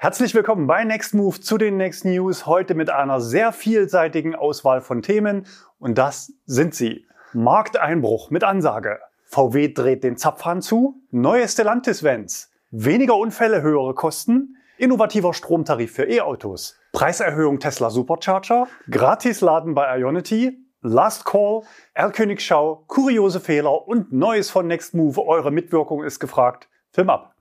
Herzlich willkommen bei Next Move zu den Next News. Heute mit einer sehr vielseitigen Auswahl von Themen. Und das sind sie. Markteinbruch mit Ansage. VW dreht den Zapfhahn zu. Neue Stellantis-Vans. Weniger Unfälle, höhere Kosten. Innovativer Stromtarif für E-Autos. Preiserhöhung Tesla Supercharger. Gratisladen bei Ionity. Last Call, Erlkönigschau, kuriose Fehler und Neues von Next Move. Eure Mitwirkung ist gefragt. Film ab.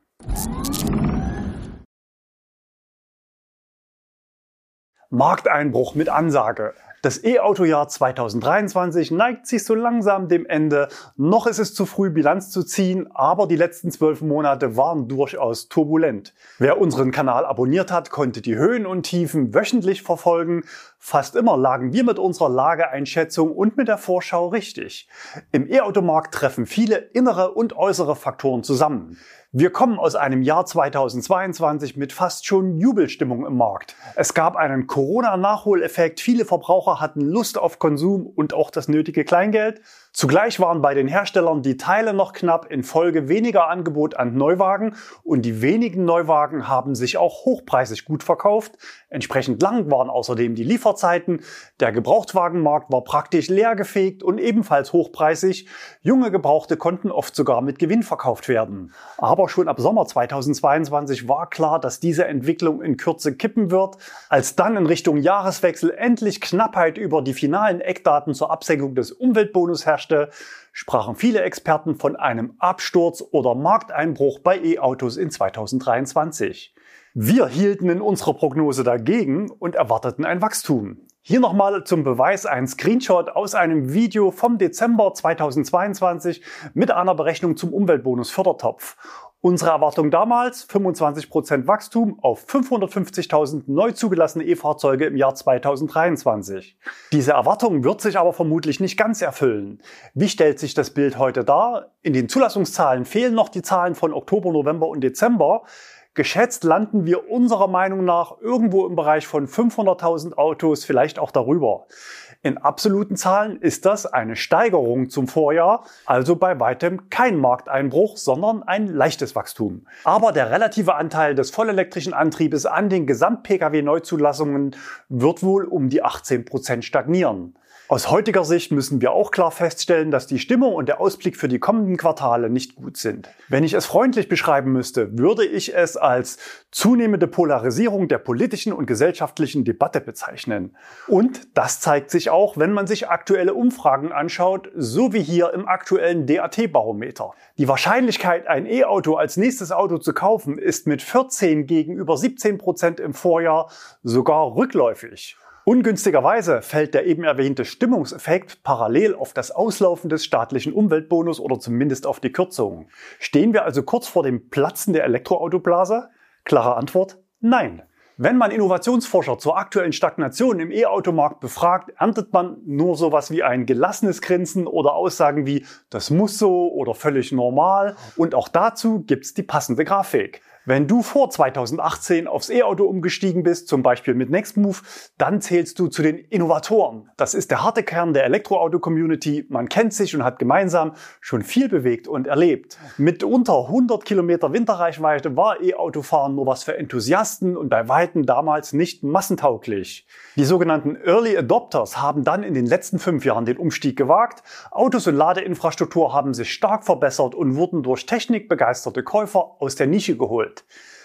Markteinbruch mit Ansage. Das E-Auto-Jahr 2023 neigt sich so langsam dem Ende. Noch ist es zu früh, Bilanz zu ziehen, aber die letzten zwölf Monate waren durchaus turbulent. Wer unseren Kanal abonniert hat, konnte die Höhen und Tiefen wöchentlich verfolgen. Fast immer lagen wir mit unserer Lageeinschätzung und mit der Vorschau richtig. Im E-Automarkt treffen viele innere und äußere Faktoren zusammen. Wir kommen aus einem Jahr 2022 mit fast schon Jubelstimmung im Markt. Es gab einen Corona-Nachholeffekt, viele Verbraucher hatten Lust auf Konsum und auch das nötige Kleingeld. Zugleich waren bei den Herstellern die Teile noch knapp, infolge weniger Angebot an Neuwagen und die wenigen Neuwagen haben sich auch hochpreisig gut verkauft. Entsprechend lang waren außerdem die Lieferzeiten. Der Gebrauchtwagenmarkt war praktisch leergefegt und ebenfalls hochpreisig. Junge Gebrauchte konnten oft sogar mit Gewinn verkauft werden. Aber schon ab Sommer 2022 war klar, dass diese Entwicklung in Kürze kippen wird. Als dann in Richtung Jahreswechsel endlich Knappheit über die finalen Eckdaten zur Absenkung des Umweltbonus herrschte, herrschte, sprachen viele Experten von einem Absturz oder Markteinbruch bei E-Autos in 2023. Wir hielten in unserer Prognose dagegen und erwarteten ein Wachstum. Hier nochmal zum Beweis ein Screenshot aus einem Video vom Dezember 2022 mit einer Berechnung zum Umweltbonus Fördertopf. Unsere Erwartung damals 25% Wachstum auf 550.000 neu zugelassene E-Fahrzeuge im Jahr 2023. Diese Erwartung wird sich aber vermutlich nicht ganz erfüllen. Wie stellt sich das Bild heute dar? In den Zulassungszahlen fehlen noch die Zahlen von Oktober, November und Dezember. Geschätzt landen wir unserer Meinung nach irgendwo im Bereich von 500.000 Autos, vielleicht auch darüber. In absoluten Zahlen ist das eine Steigerung zum Vorjahr, also bei weitem kein Markteinbruch, sondern ein leichtes Wachstum. Aber der relative Anteil des vollelektrischen Antriebes an den Gesamt-Pkw-Neuzulassungen wird wohl um die 18 Prozent stagnieren. Aus heutiger Sicht müssen wir auch klar feststellen, dass die Stimmung und der Ausblick für die kommenden Quartale nicht gut sind. Wenn ich es freundlich beschreiben müsste, würde ich es als zunehmende Polarisierung der politischen und gesellschaftlichen Debatte bezeichnen. Und das zeigt sich auch, wenn man sich aktuelle Umfragen anschaut, so wie hier im aktuellen DAT-Barometer. Die Wahrscheinlichkeit, ein E-Auto als nächstes Auto zu kaufen, ist mit 14 gegenüber 17 Prozent im Vorjahr sogar rückläufig. Ungünstigerweise fällt der eben erwähnte Stimmungseffekt parallel auf das Auslaufen des staatlichen Umweltbonus oder zumindest auf die Kürzung. Stehen wir also kurz vor dem Platzen der Elektroautoblase? Klare Antwort, nein. Wenn man Innovationsforscher zur aktuellen Stagnation im E-Automarkt befragt, erntet man nur sowas wie ein gelassenes Grinsen oder Aussagen wie das muss so oder völlig normal. Und auch dazu gibt's die passende Grafik. Wenn du vor 2018 aufs E-Auto umgestiegen bist, zum Beispiel mit Nextmove, dann zählst du zu den Innovatoren. Das ist der harte Kern der Elektroauto-Community. Man kennt sich und hat gemeinsam schon viel bewegt und erlebt. Mit unter 100 Kilometer Winterreichweite war E-Autofahren nur was für Enthusiasten und bei Weitem damals nicht massentauglich. Die sogenannten Early Adopters haben dann in den letzten fünf Jahren den Umstieg gewagt. Autos und Ladeinfrastruktur haben sich stark verbessert und wurden durch technikbegeisterte Käufer aus der Nische geholt.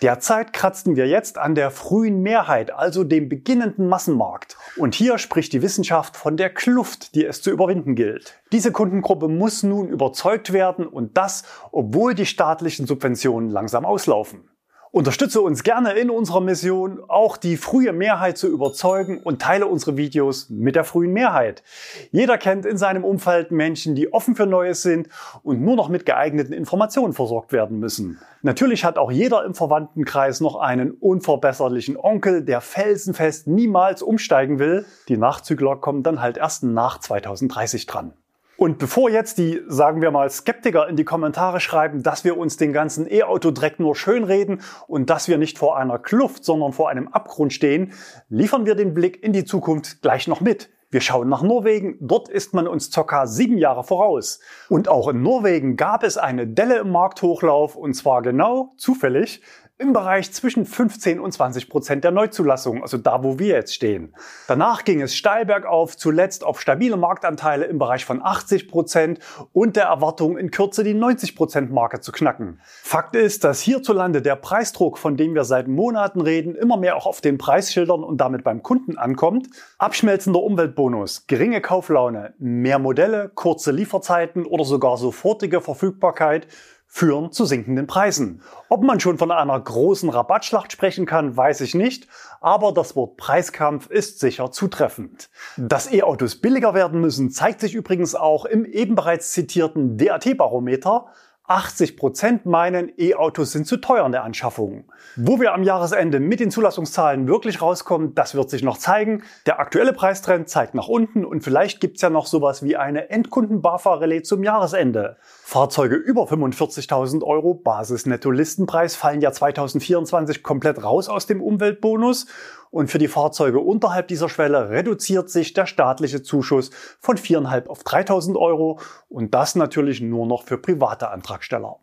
Derzeit kratzen wir jetzt an der frühen Mehrheit, also dem beginnenden Massenmarkt. Und hier spricht die Wissenschaft von der Kluft, die es zu überwinden gilt. Diese Kundengruppe muss nun überzeugt werden und das, obwohl die staatlichen Subventionen langsam auslaufen. Unterstütze uns gerne in unserer Mission, auch die frühe Mehrheit zu überzeugen und teile unsere Videos mit der frühen Mehrheit. Jeder kennt in seinem Umfeld Menschen, die offen für Neues sind und nur noch mit geeigneten Informationen versorgt werden müssen. Natürlich hat auch jeder im Verwandtenkreis noch einen unverbesserlichen Onkel, der felsenfest niemals umsteigen will. Die Nachzügler kommen dann halt erst nach 2030 dran. Und bevor jetzt die, sagen wir mal, Skeptiker in die Kommentare schreiben, dass wir uns den ganzen E-Auto-Dreck nur schönreden und dass wir nicht vor einer Kluft, sondern vor einem Abgrund stehen, liefern wir den Blick in die Zukunft gleich noch mit. Wir schauen nach Norwegen, dort ist man uns ca. sieben Jahre voraus. Und auch in Norwegen gab es eine Delle im Markthochlauf und zwar genau zufällig im Bereich zwischen 15 und 20 Prozent der Neuzulassungen, also da, wo wir jetzt stehen. Danach ging es steil bergauf, zuletzt auf stabile Marktanteile im Bereich von 80 Prozent und der Erwartung in Kürze die 90 Prozent Marke zu knacken. Fakt ist, dass hierzulande der Preisdruck, von dem wir seit Monaten reden, immer mehr auch auf den Preisschildern und damit beim Kunden ankommt. Abschmelzender Umweltbonus, geringe Kauflaune, mehr Modelle, kurze Lieferzeiten oder sogar sofortige Verfügbarkeit führen zu sinkenden Preisen. Ob man schon von einer großen Rabattschlacht sprechen kann, weiß ich nicht, aber das Wort Preiskampf ist sicher zutreffend. Dass E-Autos billiger werden müssen, zeigt sich übrigens auch im eben bereits zitierten DAT-Barometer, 80 Prozent meinen, E-Autos sind zu teuer in der Anschaffung. Wo wir am Jahresende mit den Zulassungszahlen wirklich rauskommen, das wird sich noch zeigen. Der aktuelle Preistrend zeigt nach unten und vielleicht gibt's ja noch sowas wie eine Endkunden-BAFA-Relais zum Jahresende. Fahrzeuge über 45.000 Euro Basis-Netto-Listenpreis fallen ja 2024 komplett raus aus dem Umweltbonus und für die Fahrzeuge unterhalb dieser Schwelle reduziert sich der staatliche Zuschuss von 4.500 auf 3.000 Euro und das natürlich nur noch für private Antragsteller.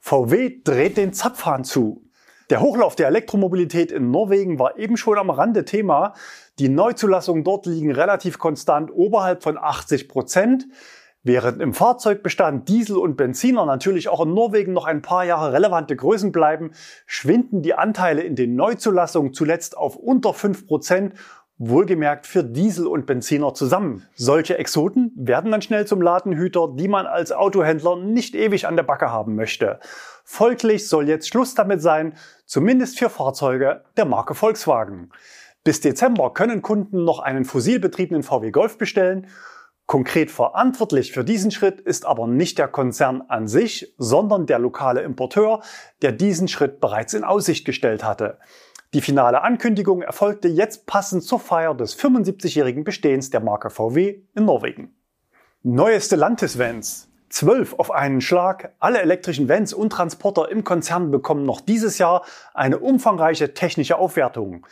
VW dreht den Zapfhahn zu. Der Hochlauf der Elektromobilität in Norwegen war eben schon am Rande Thema. Die Neuzulassungen dort liegen relativ konstant oberhalb von 80 Prozent. Während im Fahrzeugbestand Diesel und Benziner natürlich auch in Norwegen noch ein paar Jahre relevante Größen bleiben, schwinden die Anteile in den Neuzulassungen zuletzt auf unter 5%, wohlgemerkt für Diesel und Benziner zusammen. Solche Exoten werden dann schnell zum Ladenhüter, die man als Autohändler nicht ewig an der Backe haben möchte. Folglich soll jetzt Schluss damit sein, zumindest für Fahrzeuge der Marke Volkswagen. Bis Dezember können Kunden noch einen fossilbetriebenen VW Golf bestellen Konkret verantwortlich für diesen Schritt ist aber nicht der Konzern an sich, sondern der lokale Importeur, der diesen Schritt bereits in Aussicht gestellt hatte. Die finale Ankündigung erfolgte jetzt passend zur Feier des 75-jährigen Bestehens der Marke VW in Norwegen. Neueste Landis-Vans. Zwölf auf einen Schlag. Alle elektrischen Vans und Transporter im Konzern bekommen noch dieses Jahr eine umfangreiche technische Aufwertung.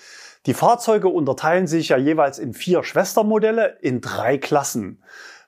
Die Fahrzeuge unterteilen sich ja jeweils in vier Schwestermodelle in drei Klassen.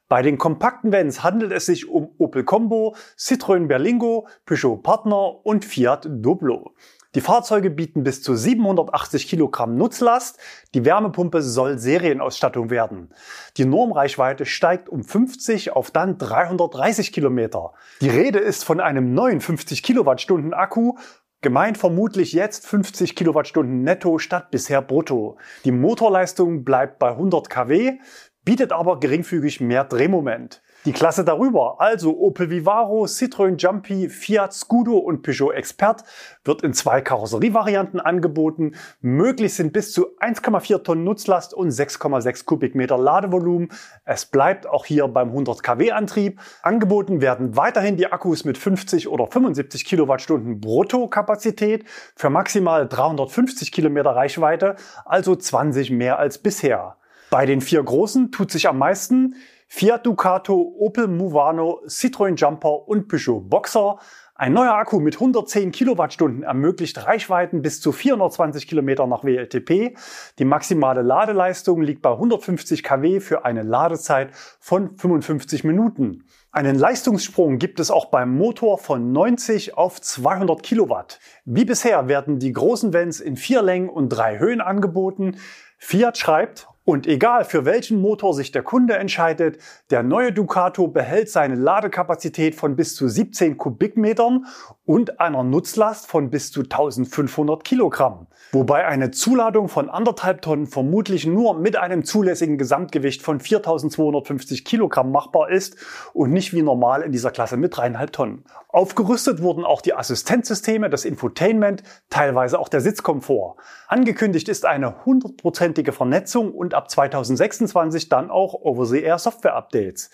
Bei den kompakten Vans handelt es sich um Opel Combo, Citroën Berlingo, Peugeot Partner und Fiat Doblo. Die Fahrzeuge bieten bis zu 780 Kilogramm Nutzlast. Die Wärmepumpe soll Serienausstattung werden. Die Normreichweite steigt um 50 auf dann 330 Kilometer. Die Rede ist von einem neuen 50 Kilowattstunden Akku Gemeint vermutlich jetzt 50 Kilowattstunden netto statt bisher brutto. Die Motorleistung bleibt bei 100 kW, bietet aber geringfügig mehr Drehmoment. Die Klasse darüber, also Opel Vivaro, Citroën Jumpy, Fiat Scudo und Peugeot Expert, wird in zwei Karosserievarianten angeboten. Möglich sind bis zu 1,4 Tonnen Nutzlast und 6,6 Kubikmeter Ladevolumen. Es bleibt auch hier beim 100 kW Antrieb. Angeboten werden weiterhin die Akkus mit 50 oder 75 Kilowattstunden Bruttokapazität für maximal 350 Kilometer Reichweite, also 20 mehr als bisher. Bei den vier großen tut sich am meisten Fiat Ducato, Opel Movano, Citroën Jumper und Peugeot Boxer. Ein neuer Akku mit 110 Kilowattstunden ermöglicht Reichweiten bis zu 420 Kilometer nach WLTP. Die maximale Ladeleistung liegt bei 150 kW für eine Ladezeit von 55 Minuten. Einen Leistungssprung gibt es auch beim Motor von 90 auf 200 Kilowatt. Wie bisher werden die großen Vents in vier Längen und drei Höhen angeboten. Fiat schreibt, und egal für welchen Motor sich der Kunde entscheidet, der neue Ducato behält seine Ladekapazität von bis zu 17 Kubikmetern und einer Nutzlast von bis zu 1500 Kilogramm. Wobei eine Zuladung von anderthalb Tonnen vermutlich nur mit einem zulässigen Gesamtgewicht von 4250 Kilogramm machbar ist und nicht wie normal in dieser Klasse mit dreieinhalb Tonnen. Aufgerüstet wurden auch die Assistenzsysteme, das Infotainment, teilweise auch der Sitzkomfort. Angekündigt ist eine hundertprozentige Vernetzung und ab 2026 dann auch Over-the-Air Software-Updates.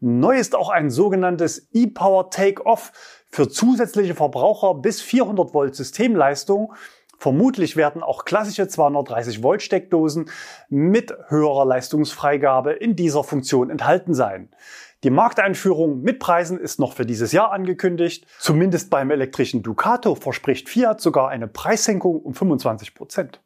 Neu ist auch ein sogenanntes E-Power Take-Off für zusätzliche Verbraucher bis 400 Volt Systemleistung. Vermutlich werden auch klassische 230 Volt Steckdosen mit höherer Leistungsfreigabe in dieser Funktion enthalten sein. Die Markteinführung mit Preisen ist noch für dieses Jahr angekündigt. Zumindest beim elektrischen Ducato verspricht Fiat sogar eine Preissenkung um 25 Prozent.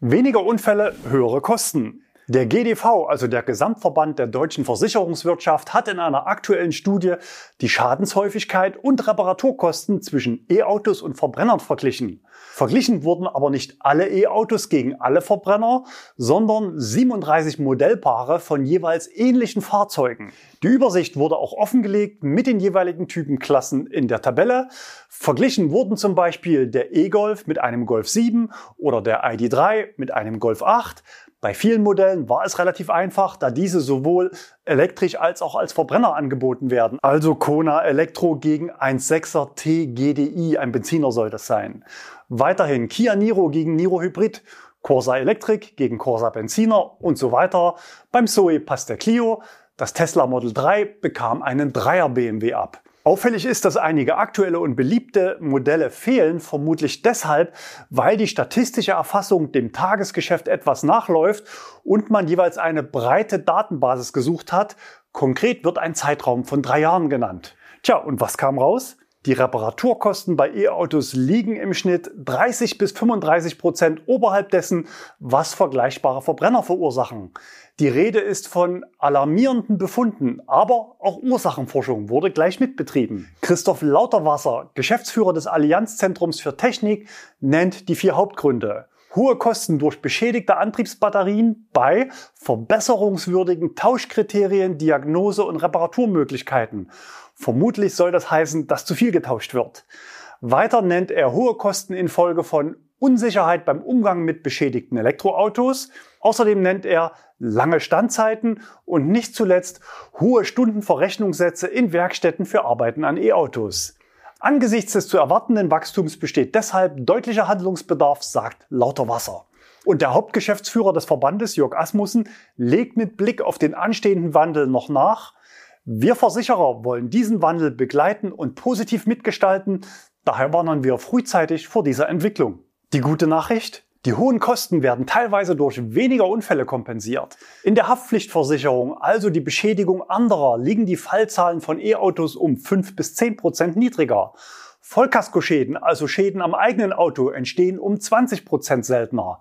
Weniger Unfälle, höhere Kosten. Der GDV, also der Gesamtverband der deutschen Versicherungswirtschaft, hat in einer aktuellen Studie die Schadenshäufigkeit und Reparaturkosten zwischen E-Autos und Verbrennern verglichen. Verglichen wurden aber nicht alle E-Autos gegen alle Verbrenner, sondern 37 Modellpaare von jeweils ähnlichen Fahrzeugen. Die Übersicht wurde auch offengelegt mit den jeweiligen Typenklassen in der Tabelle. Verglichen wurden zum Beispiel der E-Golf mit einem Golf 7 oder der ID3 mit einem Golf 8. Bei vielen Modellen war es relativ einfach, da diese sowohl elektrisch als auch als Verbrenner angeboten werden. Also Kona Elektro gegen 1.6er T GDI, ein Benziner soll das sein. Weiterhin Kia Niro gegen Niro Hybrid, Corsa Electric gegen Corsa Benziner und so weiter. Beim Zoe passt der Clio. Das Tesla Model 3 bekam einen Dreier BMW ab. Auffällig ist, dass einige aktuelle und beliebte Modelle fehlen, vermutlich deshalb, weil die statistische Erfassung dem Tagesgeschäft etwas nachläuft und man jeweils eine breite Datenbasis gesucht hat. Konkret wird ein Zeitraum von drei Jahren genannt. Tja, und was kam raus? Die Reparaturkosten bei E-Autos liegen im Schnitt 30 bis 35 Prozent oberhalb dessen, was vergleichbare Verbrenner verursachen. Die Rede ist von alarmierenden Befunden, aber auch Ursachenforschung wurde gleich mitbetrieben. Christoph Lauterwasser, Geschäftsführer des Allianzzentrums für Technik, nennt die vier Hauptgründe. Hohe Kosten durch beschädigte Antriebsbatterien bei verbesserungswürdigen Tauschkriterien, Diagnose und Reparaturmöglichkeiten. Vermutlich soll das heißen, dass zu viel getauscht wird. Weiter nennt er hohe Kosten infolge von Unsicherheit beim Umgang mit beschädigten Elektroautos. Außerdem nennt er lange Standzeiten und nicht zuletzt hohe Stundenverrechnungssätze in Werkstätten für Arbeiten an E-Autos. Angesichts des zu erwartenden Wachstums besteht deshalb deutlicher Handlungsbedarf, sagt Lauter Wasser. Und der Hauptgeschäftsführer des Verbandes, Jörg Asmussen, legt mit Blick auf den anstehenden Wandel noch nach. Wir Versicherer wollen diesen Wandel begleiten und positiv mitgestalten. Daher warnen wir frühzeitig vor dieser Entwicklung. Die gute Nachricht? Die hohen Kosten werden teilweise durch weniger Unfälle kompensiert. In der Haftpflichtversicherung, also die Beschädigung anderer, liegen die Fallzahlen von E-Autos um 5 bis 10 Prozent niedriger. Vollkaskoschäden, also Schäden am eigenen Auto, entstehen um 20 Prozent seltener.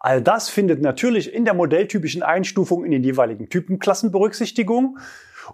All das findet natürlich in der modelltypischen Einstufung in den jeweiligen Typenklassen Berücksichtigung.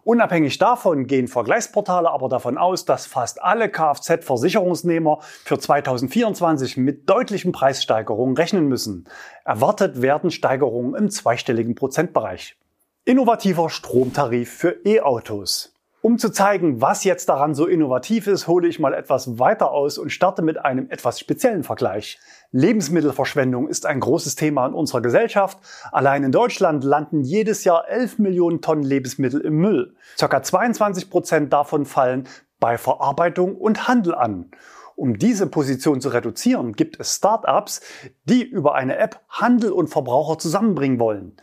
Unabhängig davon gehen Vergleichsportale aber davon aus, dass fast alle Kfz-Versicherungsnehmer für 2024 mit deutlichen Preissteigerungen rechnen müssen. Erwartet werden Steigerungen im zweistelligen Prozentbereich. Innovativer Stromtarif für E-Autos. Um zu zeigen, was jetzt daran so innovativ ist, hole ich mal etwas weiter aus und starte mit einem etwas speziellen Vergleich. Lebensmittelverschwendung ist ein großes Thema in unserer Gesellschaft. Allein in Deutschland landen jedes Jahr 11 Millionen Tonnen Lebensmittel im Müll. Circa 22 Prozent davon fallen bei Verarbeitung und Handel an. Um diese Position zu reduzieren, gibt es Startups, die über eine App Handel und Verbraucher zusammenbringen wollen.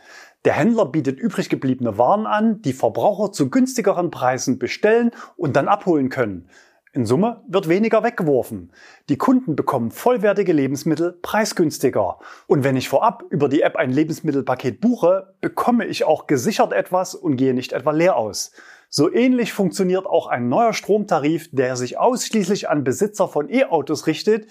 Der Händler bietet übrig gebliebene Waren an, die Verbraucher zu günstigeren Preisen bestellen und dann abholen können. In Summe wird weniger weggeworfen. Die Kunden bekommen vollwertige Lebensmittel preisgünstiger. Und wenn ich vorab über die App ein Lebensmittelpaket buche, bekomme ich auch gesichert etwas und gehe nicht etwa leer aus. So ähnlich funktioniert auch ein neuer Stromtarif, der sich ausschließlich an Besitzer von E-Autos richtet,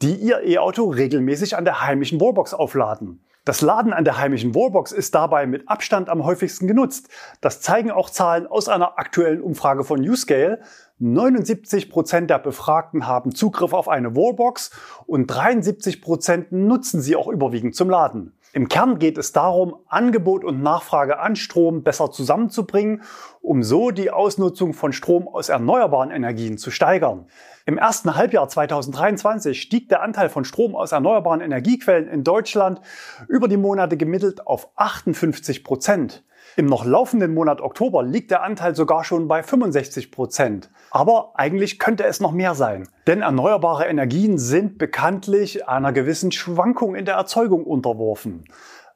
die ihr E-Auto regelmäßig an der heimischen Wallbox aufladen. Das Laden an der heimischen Wallbox ist dabei mit Abstand am häufigsten genutzt. Das zeigen auch Zahlen aus einer aktuellen Umfrage von Uscale. 79 Prozent der Befragten haben Zugriff auf eine Wallbox und 73 Prozent nutzen sie auch überwiegend zum Laden. Im Kern geht es darum, Angebot und Nachfrage an Strom besser zusammenzubringen, um so die Ausnutzung von Strom aus erneuerbaren Energien zu steigern. Im ersten Halbjahr 2023 stieg der Anteil von Strom aus erneuerbaren Energiequellen in Deutschland über die Monate gemittelt auf 58 Prozent. Im noch laufenden Monat Oktober liegt der Anteil sogar schon bei 65 Prozent. Aber eigentlich könnte es noch mehr sein. Denn erneuerbare Energien sind bekanntlich einer gewissen Schwankung in der Erzeugung unterworfen.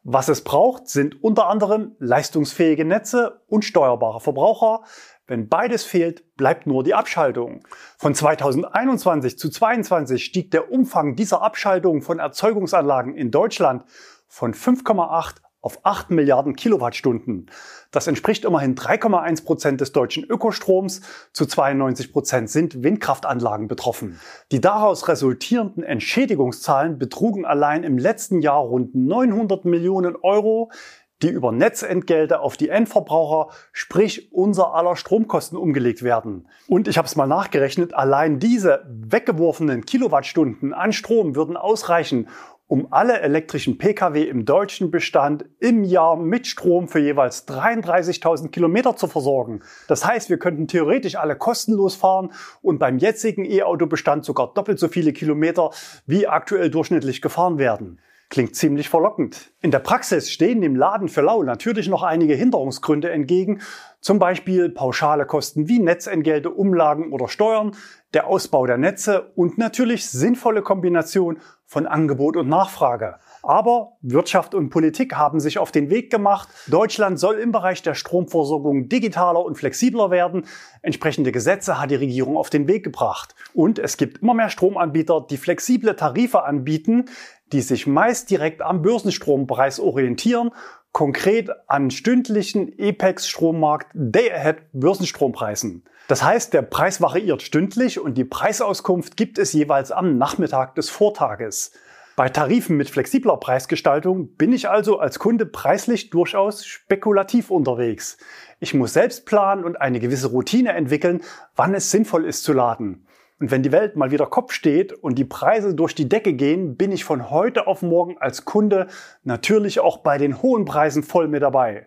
Was es braucht, sind unter anderem leistungsfähige Netze und steuerbare Verbraucher. Wenn beides fehlt, bleibt nur die Abschaltung. Von 2021 zu 2022 stieg der Umfang dieser Abschaltung von Erzeugungsanlagen in Deutschland von 5,8 auf 8 Milliarden Kilowattstunden. Das entspricht immerhin 3,1 Prozent des deutschen Ökostroms. Zu 92 Prozent sind Windkraftanlagen betroffen. Die daraus resultierenden Entschädigungszahlen betrugen allein im letzten Jahr rund 900 Millionen Euro. Die über Netzentgelte auf die Endverbraucher, sprich unser aller Stromkosten umgelegt werden. Und ich habe es mal nachgerechnet, allein diese weggeworfenen Kilowattstunden an Strom würden ausreichen, um alle elektrischen Pkw im deutschen Bestand im Jahr mit Strom für jeweils 33.000 Kilometer zu versorgen. Das heißt, wir könnten theoretisch alle kostenlos fahren und beim jetzigen E-Auto-Bestand sogar doppelt so viele Kilometer wie aktuell durchschnittlich gefahren werden. Klingt ziemlich verlockend. In der Praxis stehen dem Laden für lau natürlich noch einige Hinderungsgründe entgegen, zum Beispiel pauschale Kosten wie Netzentgelte, Umlagen oder Steuern, der Ausbau der Netze und natürlich sinnvolle Kombination von Angebot und Nachfrage. Aber Wirtschaft und Politik haben sich auf den Weg gemacht. Deutschland soll im Bereich der Stromversorgung digitaler und flexibler werden. Entsprechende Gesetze hat die Regierung auf den Weg gebracht. Und es gibt immer mehr Stromanbieter, die flexible Tarife anbieten, die sich meist direkt am Börsenstrompreis orientieren, konkret an stündlichen EPEX-Strommarkt Day-Ahead Börsenstrompreisen. Das heißt, der Preis variiert stündlich und die Preisauskunft gibt es jeweils am Nachmittag des Vortages. Bei Tarifen mit flexibler Preisgestaltung bin ich also als Kunde preislich durchaus spekulativ unterwegs. Ich muss selbst planen und eine gewisse Routine entwickeln, wann es sinnvoll ist zu laden. Und wenn die Welt mal wieder Kopf steht und die Preise durch die Decke gehen, bin ich von heute auf morgen als Kunde natürlich auch bei den hohen Preisen voll mit dabei.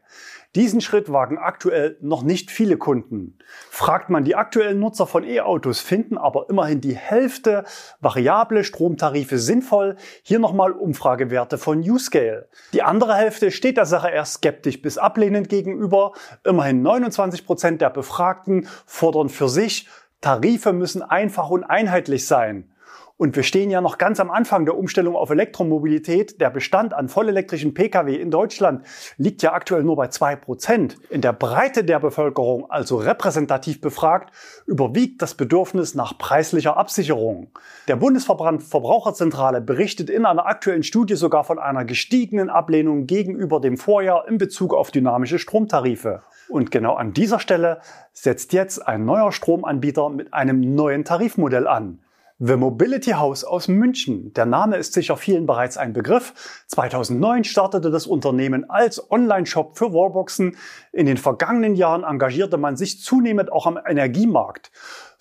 Diesen Schritt wagen aktuell noch nicht viele Kunden. Fragt man die aktuellen Nutzer von E-Autos, finden aber immerhin die Hälfte variable Stromtarife sinnvoll. Hier nochmal Umfragewerte von Uscale. Die andere Hälfte steht der Sache erst skeptisch bis ablehnend gegenüber. Immerhin 29 Prozent der Befragten fordern für sich Tarife müssen einfach und einheitlich sein. Und wir stehen ja noch ganz am Anfang der Umstellung auf Elektromobilität. Der Bestand an vollelektrischen Pkw in Deutschland liegt ja aktuell nur bei zwei Prozent. In der Breite der Bevölkerung, also repräsentativ befragt, überwiegt das Bedürfnis nach preislicher Absicherung. Der Bundesverband Verbraucherzentrale berichtet in einer aktuellen Studie sogar von einer gestiegenen Ablehnung gegenüber dem Vorjahr in Bezug auf dynamische Stromtarife. Und genau an dieser Stelle setzt jetzt ein neuer Stromanbieter mit einem neuen Tarifmodell an. The Mobility House aus München. Der Name ist sicher vielen bereits ein Begriff. 2009 startete das Unternehmen als Online-Shop für Wallboxen. In den vergangenen Jahren engagierte man sich zunehmend auch am Energiemarkt.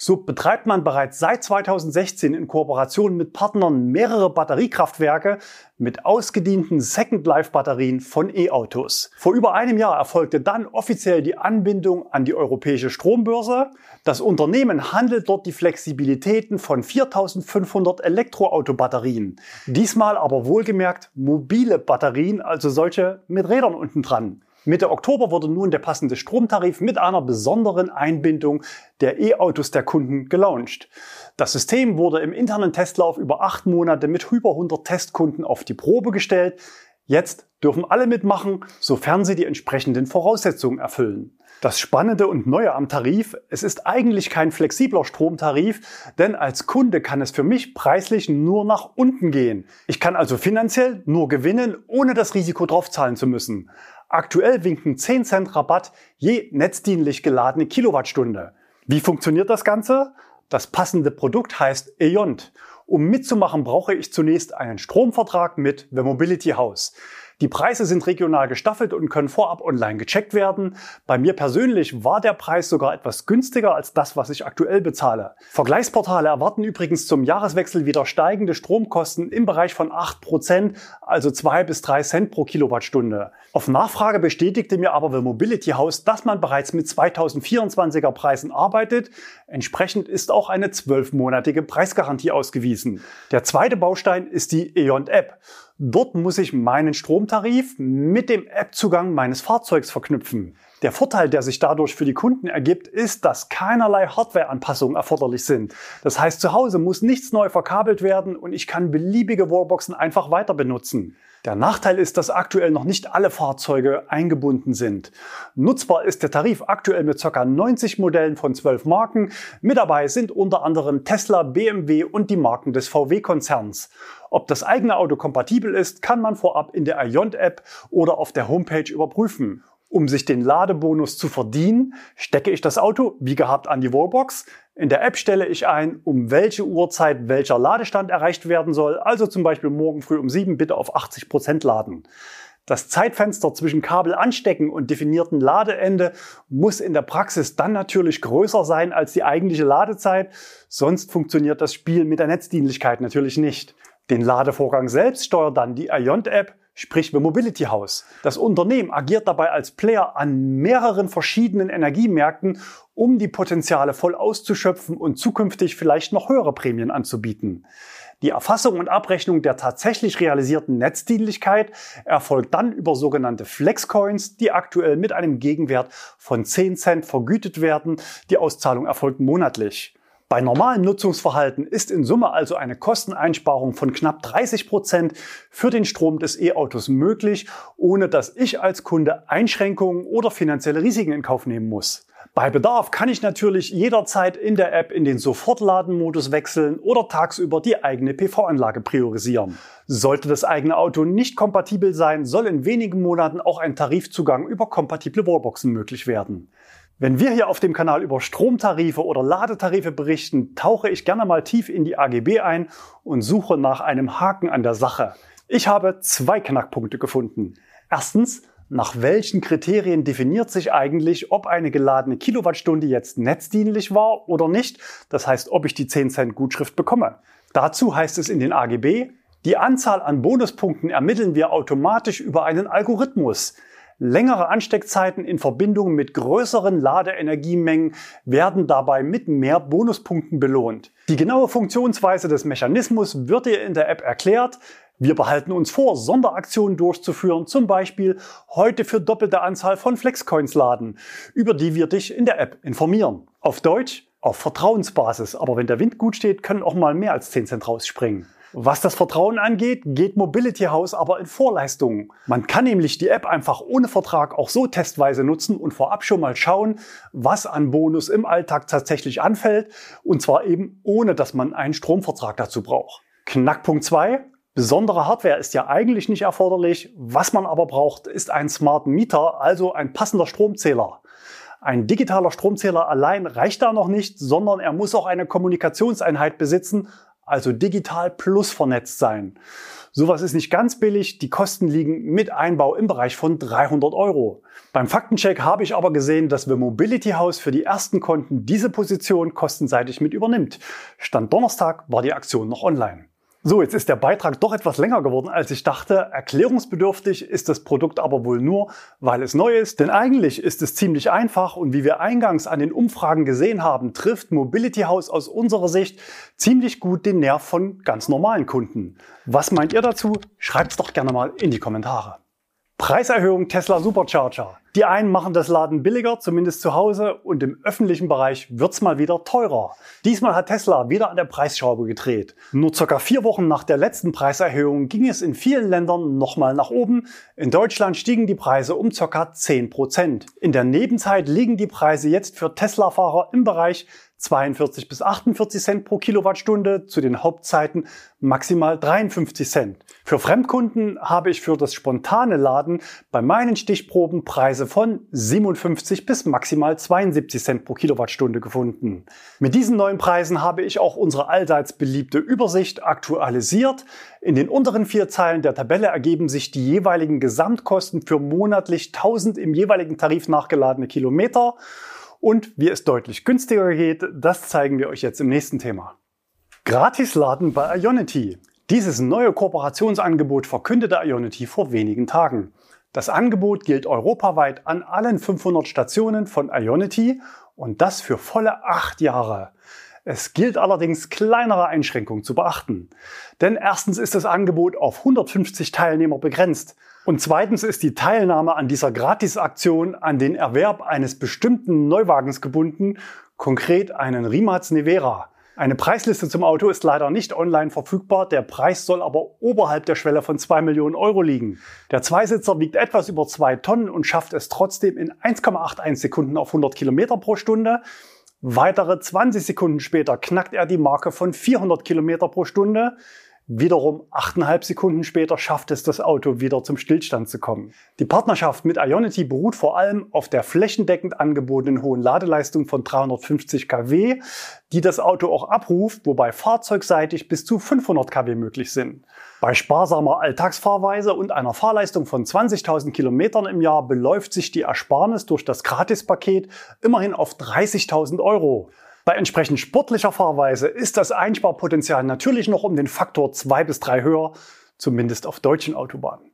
So betreibt man bereits seit 2016 in Kooperation mit Partnern mehrere Batteriekraftwerke mit ausgedienten Second Life Batterien von E-Autos. Vor über einem Jahr erfolgte dann offiziell die Anbindung an die europäische Strombörse. Das Unternehmen handelt dort die Flexibilitäten von 4500 Elektroautobatterien. Diesmal aber wohlgemerkt mobile Batterien, also solche mit Rädern unten dran. Mitte Oktober wurde nun der passende Stromtarif mit einer besonderen Einbindung der E-Autos der Kunden gelauncht. Das System wurde im internen Testlauf über acht Monate mit über 100 Testkunden auf die Probe gestellt. Jetzt dürfen alle mitmachen, sofern sie die entsprechenden Voraussetzungen erfüllen. Das Spannende und Neue am Tarif, es ist eigentlich kein flexibler Stromtarif, denn als Kunde kann es für mich preislich nur nach unten gehen. Ich kann also finanziell nur gewinnen, ohne das Risiko draufzahlen zu müssen. Aktuell winken 10 Cent Rabatt je netzdienlich geladene Kilowattstunde. Wie funktioniert das Ganze? Das passende Produkt heißt EONT. Um mitzumachen, brauche ich zunächst einen Stromvertrag mit The Mobility House. Die Preise sind regional gestaffelt und können vorab online gecheckt werden. Bei mir persönlich war der Preis sogar etwas günstiger als das, was ich aktuell bezahle. Vergleichsportale erwarten übrigens zum Jahreswechsel wieder steigende Stromkosten im Bereich von 8%, also 2 bis 3 Cent pro Kilowattstunde. Auf Nachfrage bestätigte mir aber The Mobility House, dass man bereits mit 2024er Preisen arbeitet. Entsprechend ist auch eine zwölfmonatige Preisgarantie ausgewiesen. Der zweite Baustein ist die E.ON App. Dort muss ich meinen Stromtarif mit dem App-Zugang meines Fahrzeugs verknüpfen. Der Vorteil, der sich dadurch für die Kunden ergibt, ist, dass keinerlei Hardware-Anpassungen erforderlich sind. Das heißt, zu Hause muss nichts neu verkabelt werden und ich kann beliebige Wallboxen einfach weiter benutzen. Der Nachteil ist, dass aktuell noch nicht alle Fahrzeuge eingebunden sind. Nutzbar ist der Tarif aktuell mit ca. 90 Modellen von 12 Marken. Mit dabei sind unter anderem Tesla, BMW und die Marken des VW-Konzerns. Ob das eigene Auto kompatibel ist, kann man vorab in der Iont-App oder auf der Homepage überprüfen. Um sich den Ladebonus zu verdienen, stecke ich das Auto wie gehabt an die Wallbox. In der App stelle ich ein, um welche Uhrzeit welcher Ladestand erreicht werden soll. Also zum Beispiel morgen früh um 7 bitte auf 80 Prozent laden. Das Zeitfenster zwischen Kabel anstecken und definierten Ladeende muss in der Praxis dann natürlich größer sein als die eigentliche Ladezeit, sonst funktioniert das Spiel mit der Netzdienlichkeit natürlich nicht. Den Ladevorgang selbst steuert dann die Iont-App, sprich The Mobility House. Das Unternehmen agiert dabei als Player an mehreren verschiedenen Energiemärkten, um die Potenziale voll auszuschöpfen und zukünftig vielleicht noch höhere Prämien anzubieten. Die Erfassung und Abrechnung der tatsächlich realisierten Netzdienlichkeit erfolgt dann über sogenannte Flexcoins, die aktuell mit einem Gegenwert von 10 Cent vergütet werden. Die Auszahlung erfolgt monatlich. Bei normalem Nutzungsverhalten ist in Summe also eine Kosteneinsparung von knapp 30 Prozent für den Strom des E-Autos möglich, ohne dass ich als Kunde Einschränkungen oder finanzielle Risiken in Kauf nehmen muss. Bei Bedarf kann ich natürlich jederzeit in der App in den Sofortladenmodus wechseln oder tagsüber die eigene PV-Anlage priorisieren. Sollte das eigene Auto nicht kompatibel sein, soll in wenigen Monaten auch ein Tarifzugang über kompatible Wallboxen möglich werden. Wenn wir hier auf dem Kanal über Stromtarife oder Ladetarife berichten, tauche ich gerne mal tief in die AGB ein und suche nach einem Haken an der Sache. Ich habe zwei Knackpunkte gefunden. Erstens, nach welchen Kriterien definiert sich eigentlich, ob eine geladene Kilowattstunde jetzt netzdienlich war oder nicht? Das heißt, ob ich die 10 Cent Gutschrift bekomme. Dazu heißt es in den AGB, die Anzahl an Bonuspunkten ermitteln wir automatisch über einen Algorithmus. Längere Ansteckzeiten in Verbindung mit größeren Ladeenergiemengen werden dabei mit mehr Bonuspunkten belohnt. Die genaue Funktionsweise des Mechanismus wird dir in der App erklärt. Wir behalten uns vor, Sonderaktionen durchzuführen, zum Beispiel heute für doppelte Anzahl von Flexcoins laden, über die wir dich in der App informieren. Auf Deutsch, auf Vertrauensbasis, aber wenn der Wind gut steht, können auch mal mehr als 10 Cent rausspringen. Was das Vertrauen angeht, geht Mobility House aber in Vorleistungen. Man kann nämlich die App einfach ohne Vertrag auch so testweise nutzen und vorab schon mal schauen, was an Bonus im Alltag tatsächlich anfällt. Und zwar eben ohne, dass man einen Stromvertrag dazu braucht. Knackpunkt 2. Besondere Hardware ist ja eigentlich nicht erforderlich. Was man aber braucht, ist ein Smart Meter, also ein passender Stromzähler. Ein digitaler Stromzähler allein reicht da noch nicht, sondern er muss auch eine Kommunikationseinheit besitzen, also digital plus vernetzt sein. Sowas ist nicht ganz billig. Die Kosten liegen mit Einbau im Bereich von 300 Euro. Beim Faktencheck habe ich aber gesehen, dass The Mobility House für die ersten Konten diese Position kostenseitig mit übernimmt. Stand Donnerstag war die Aktion noch online. So, jetzt ist der Beitrag doch etwas länger geworden, als ich dachte. Erklärungsbedürftig ist das Produkt aber wohl nur, weil es neu ist. Denn eigentlich ist es ziemlich einfach und wie wir eingangs an den Umfragen gesehen haben, trifft Mobility House aus unserer Sicht ziemlich gut den Nerv von ganz normalen Kunden. Was meint ihr dazu? Schreibt's doch gerne mal in die Kommentare. Preiserhöhung Tesla Supercharger. Die einen machen das Laden billiger, zumindest zu Hause, und im öffentlichen Bereich wird's mal wieder teurer. Diesmal hat Tesla wieder an der Preisschraube gedreht. Nur circa vier Wochen nach der letzten Preiserhöhung ging es in vielen Ländern nochmal nach oben. In Deutschland stiegen die Preise um circa 10 Prozent. In der Nebenzeit liegen die Preise jetzt für Tesla-Fahrer im Bereich 42 bis 48 Cent pro Kilowattstunde, zu den Hauptzeiten maximal 53 Cent. Für Fremdkunden habe ich für das spontane Laden bei meinen Stichproben Preise von 57 bis maximal 72 Cent pro Kilowattstunde gefunden. Mit diesen neuen Preisen habe ich auch unsere allseits beliebte Übersicht aktualisiert. In den unteren vier Zeilen der Tabelle ergeben sich die jeweiligen Gesamtkosten für monatlich 1000 im jeweiligen Tarif nachgeladene Kilometer und wie es deutlich günstiger geht, das zeigen wir euch jetzt im nächsten Thema. Gratisladen bei Ionity. Dieses neue Kooperationsangebot verkündete Ionity vor wenigen Tagen. Das Angebot gilt europaweit an allen 500 Stationen von Ionity und das für volle acht Jahre. Es gilt allerdings kleinere Einschränkungen zu beachten. Denn erstens ist das Angebot auf 150 Teilnehmer begrenzt. Und zweitens ist die Teilnahme an dieser Gratisaktion an den Erwerb eines bestimmten Neuwagens gebunden, konkret einen Rimac Nevera. Eine Preisliste zum Auto ist leider nicht online verfügbar, der Preis soll aber oberhalb der Schwelle von 2 Millionen Euro liegen. Der Zweisitzer wiegt etwas über 2 Tonnen und schafft es trotzdem in 1,81 Sekunden auf 100 Kilometer pro Stunde. Weitere 20 Sekunden später knackt er die Marke von 400 Kilometer pro Stunde. Wiederum 8,5 Sekunden später schafft es das Auto wieder zum Stillstand zu kommen. Die Partnerschaft mit Ionity beruht vor allem auf der flächendeckend angebotenen hohen Ladeleistung von 350 kW, die das Auto auch abruft, wobei fahrzeugseitig bis zu 500 kW möglich sind. Bei sparsamer Alltagsfahrweise und einer Fahrleistung von 20.000 Kilometern im Jahr beläuft sich die Ersparnis durch das Gratispaket immerhin auf 30.000 Euro. Bei entsprechend sportlicher Fahrweise ist das Einsparpotenzial natürlich noch um den Faktor 2 bis 3 höher, zumindest auf deutschen Autobahnen.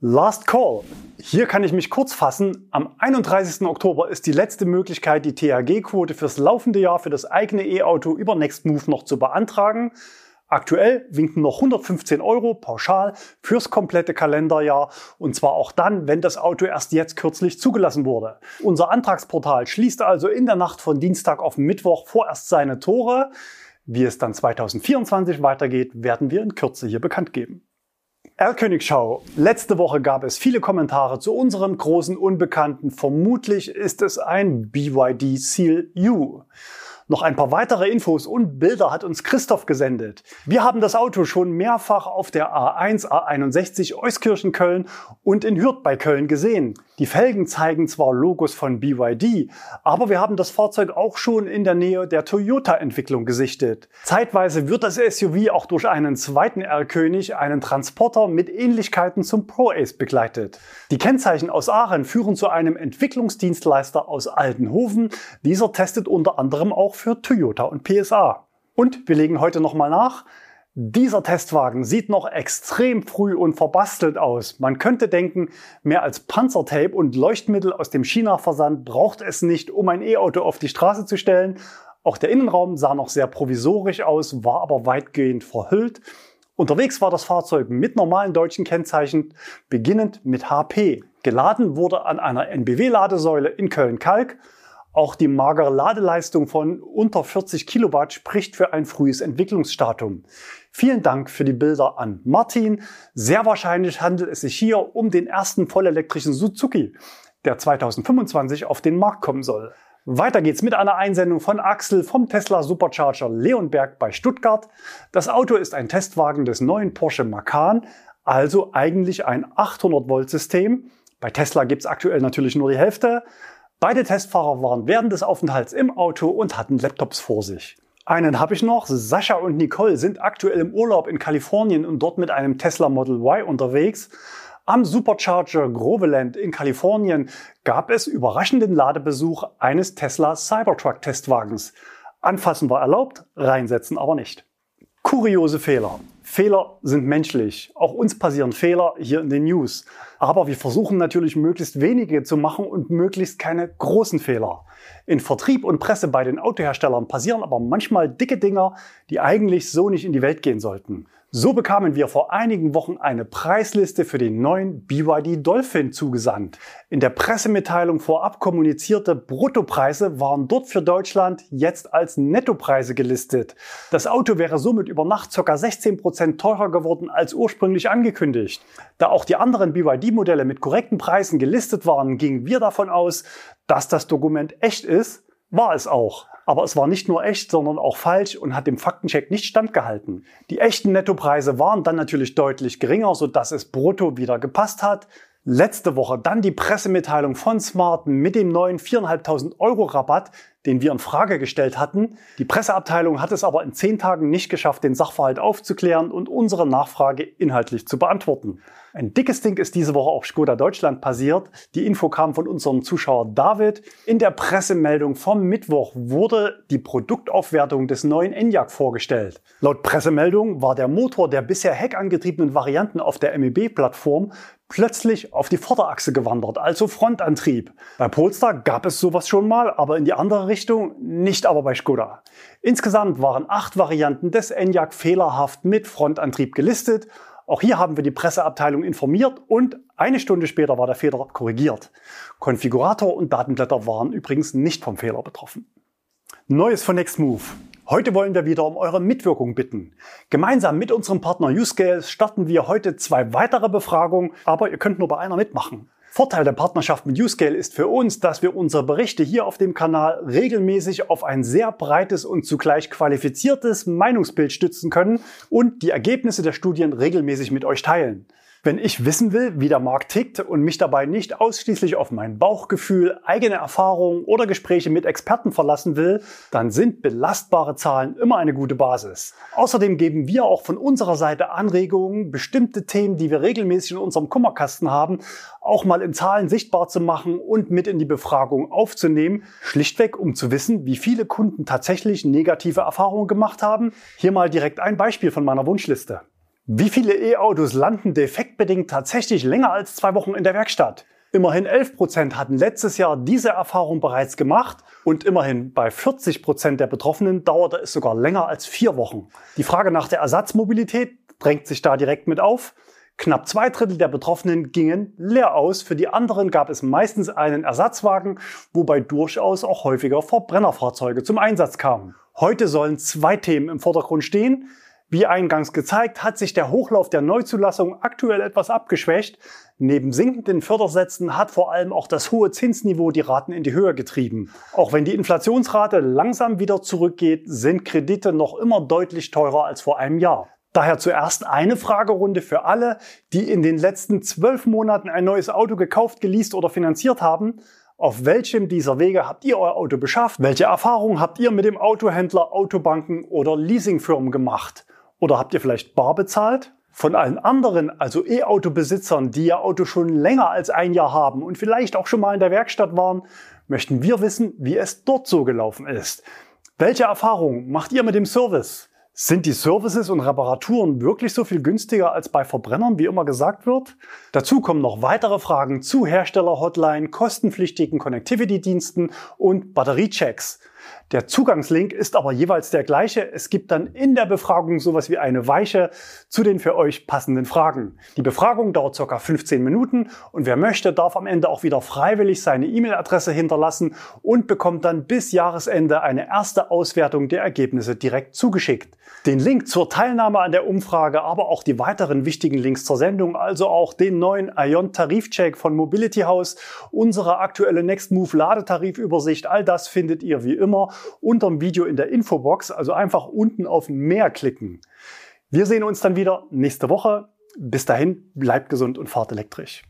Last Call. Hier kann ich mich kurz fassen. Am 31. Oktober ist die letzte Möglichkeit, die THG-Quote fürs laufende Jahr für das eigene E-Auto über Nextmove noch zu beantragen. Aktuell winken noch 115 Euro pauschal fürs komplette Kalenderjahr und zwar auch dann, wenn das Auto erst jetzt kürzlich zugelassen wurde. Unser Antragsportal schließt also in der Nacht von Dienstag auf Mittwoch vorerst seine Tore. Wie es dann 2024 weitergeht, werden wir in Kürze hier bekannt geben. Erlkönigschau. Letzte Woche gab es viele Kommentare zu unserem großen Unbekannten. Vermutlich ist es ein BYD Seal U. Noch ein paar weitere Infos und Bilder hat uns Christoph gesendet. Wir haben das Auto schon mehrfach auf der A1, A61 Euskirchen Köln und in Hürth bei Köln gesehen. Die Felgen zeigen zwar Logos von BYD, aber wir haben das Fahrzeug auch schon in der Nähe der Toyota-Entwicklung gesichtet. Zeitweise wird das SUV auch durch einen zweiten R-König, einen Transporter mit Ähnlichkeiten zum Pro-Ace begleitet. Die Kennzeichen aus Aachen führen zu einem Entwicklungsdienstleister aus Altenhofen. Dieser testet unter anderem auch für Toyota und PSA. Und wir legen heute nochmal nach. Dieser Testwagen sieht noch extrem früh und verbastelt aus. Man könnte denken, mehr als Panzertape und Leuchtmittel aus dem China-Versand braucht es nicht, um ein E-Auto auf die Straße zu stellen. Auch der Innenraum sah noch sehr provisorisch aus, war aber weitgehend verhüllt. Unterwegs war das Fahrzeug mit normalen deutschen Kennzeichen, beginnend mit HP. Geladen wurde an einer NBW-Ladesäule in Köln-Kalk auch die magere Ladeleistung von unter 40 Kilowatt spricht für ein frühes Entwicklungsstatum. Vielen Dank für die Bilder an Martin. Sehr wahrscheinlich handelt es sich hier um den ersten vollelektrischen Suzuki, der 2025 auf den Markt kommen soll. Weiter geht's mit einer Einsendung von Axel vom Tesla Supercharger Leonberg bei Stuttgart. Das Auto ist ein Testwagen des neuen Porsche Macan, also eigentlich ein 800 Volt System. Bei Tesla gibt's aktuell natürlich nur die Hälfte. Beide Testfahrer waren während des Aufenthalts im Auto und hatten Laptops vor sich. Einen habe ich noch. Sascha und Nicole sind aktuell im Urlaub in Kalifornien und dort mit einem Tesla Model Y unterwegs. Am Supercharger Groveland in Kalifornien gab es überraschenden Ladebesuch eines Tesla Cybertruck Testwagens. Anfassen war erlaubt, reinsetzen aber nicht. Kuriose Fehler. Fehler sind menschlich. Auch uns passieren Fehler hier in den News. Aber wir versuchen natürlich möglichst wenige zu machen und möglichst keine großen Fehler. In Vertrieb und Presse bei den Autoherstellern passieren aber manchmal dicke Dinger, die eigentlich so nicht in die Welt gehen sollten. So bekamen wir vor einigen Wochen eine Preisliste für den neuen BYD Dolphin zugesandt. In der Pressemitteilung vorab kommunizierte Bruttopreise waren dort für Deutschland jetzt als Nettopreise gelistet. Das Auto wäre somit über Nacht ca. 16 Prozent teurer geworden als ursprünglich angekündigt. Da auch die anderen BYD-Modelle mit korrekten Preisen gelistet waren, gingen wir davon aus, dass das Dokument echt ist. War es auch. Aber es war nicht nur echt, sondern auch falsch und hat dem Faktencheck nicht standgehalten. Die echten Nettopreise waren dann natürlich deutlich geringer, sodass es brutto wieder gepasst hat. Letzte Woche dann die Pressemitteilung von Smarten mit dem neuen 4.500 Euro Rabatt, den wir in Frage gestellt hatten. Die Presseabteilung hat es aber in zehn Tagen nicht geschafft, den Sachverhalt aufzuklären und unsere Nachfrage inhaltlich zu beantworten. Ein dickes Ding ist diese Woche auf Skoda Deutschland passiert. Die Info kam von unserem Zuschauer David. In der Pressemeldung vom Mittwoch wurde die Produktaufwertung des neuen Enyaq vorgestellt. Laut Pressemeldung war der Motor der bisher heckangetriebenen Varianten auf der MEB-Plattform plötzlich auf die Vorderachse gewandert, also Frontantrieb. Bei Polestar gab es sowas schon mal, aber in die andere Richtung, nicht aber bei Skoda. Insgesamt waren acht Varianten des Enyaq fehlerhaft mit Frontantrieb gelistet auch hier haben wir die Presseabteilung informiert und eine Stunde später war der Fehler korrigiert. Konfigurator und Datenblätter waren übrigens nicht vom Fehler betroffen. Neues von Nextmove. Heute wollen wir wieder um eure Mitwirkung bitten. Gemeinsam mit unserem Partner Uscale starten wir heute zwei weitere Befragungen, aber ihr könnt nur bei einer mitmachen. Vorteil der Partnerschaft mit Uscale ist für uns, dass wir unsere Berichte hier auf dem Kanal regelmäßig auf ein sehr breites und zugleich qualifiziertes Meinungsbild stützen können und die Ergebnisse der Studien regelmäßig mit euch teilen. Wenn ich wissen will, wie der Markt tickt und mich dabei nicht ausschließlich auf mein Bauchgefühl, eigene Erfahrungen oder Gespräche mit Experten verlassen will, dann sind belastbare Zahlen immer eine gute Basis. Außerdem geben wir auch von unserer Seite Anregungen, bestimmte Themen, die wir regelmäßig in unserem Kummerkasten haben, auch mal in Zahlen sichtbar zu machen und mit in die Befragung aufzunehmen, schlichtweg um zu wissen, wie viele Kunden tatsächlich negative Erfahrungen gemacht haben. Hier mal direkt ein Beispiel von meiner Wunschliste. Wie viele E-Autos landen defektbedingt tatsächlich länger als zwei Wochen in der Werkstatt? Immerhin 11 Prozent hatten letztes Jahr diese Erfahrung bereits gemacht und immerhin bei 40 Prozent der Betroffenen dauerte es sogar länger als vier Wochen. Die Frage nach der Ersatzmobilität drängt sich da direkt mit auf. Knapp zwei Drittel der Betroffenen gingen leer aus. Für die anderen gab es meistens einen Ersatzwagen, wobei durchaus auch häufiger Verbrennerfahrzeuge zum Einsatz kamen. Heute sollen zwei Themen im Vordergrund stehen. Wie eingangs gezeigt, hat sich der Hochlauf der Neuzulassung aktuell etwas abgeschwächt. Neben sinkenden Fördersätzen hat vor allem auch das hohe Zinsniveau die Raten in die Höhe getrieben. Auch wenn die Inflationsrate langsam wieder zurückgeht, sind Kredite noch immer deutlich teurer als vor einem Jahr. Daher zuerst eine Fragerunde für alle, die in den letzten zwölf Monaten ein neues Auto gekauft, geleast oder finanziert haben. Auf welchem dieser Wege habt ihr euer Auto beschafft? Welche Erfahrungen habt ihr mit dem Autohändler, Autobanken oder Leasingfirmen gemacht? Oder habt ihr vielleicht bar bezahlt? Von allen anderen, also E-Auto-Besitzern, die ihr Auto schon länger als ein Jahr haben und vielleicht auch schon mal in der Werkstatt waren, möchten wir wissen, wie es dort so gelaufen ist. Welche Erfahrungen macht ihr mit dem Service? Sind die Services und Reparaturen wirklich so viel günstiger als bei Verbrennern, wie immer gesagt wird? Dazu kommen noch weitere Fragen zu Hersteller-Hotline, kostenpflichtigen Connectivity-Diensten und Batteriechecks. Der Zugangslink ist aber jeweils der gleiche. Es gibt dann in der Befragung sowas wie eine Weiche zu den für euch passenden Fragen. Die Befragung dauert ca. 15 Minuten und wer möchte, darf am Ende auch wieder freiwillig seine E-Mail-Adresse hinterlassen und bekommt dann bis Jahresende eine erste Auswertung der Ergebnisse direkt zugeschickt. Den Link zur Teilnahme an der Umfrage, aber auch die weiteren wichtigen Links zur Sendung, also auch den neuen Ion Tarifcheck von Mobility House, unsere aktuelle Next Move Ladetarifübersicht, all das findet ihr wie immer unterm Video in der Infobox, also einfach unten auf Mehr klicken. Wir sehen uns dann wieder nächste Woche. Bis dahin, bleibt gesund und fahrt elektrisch.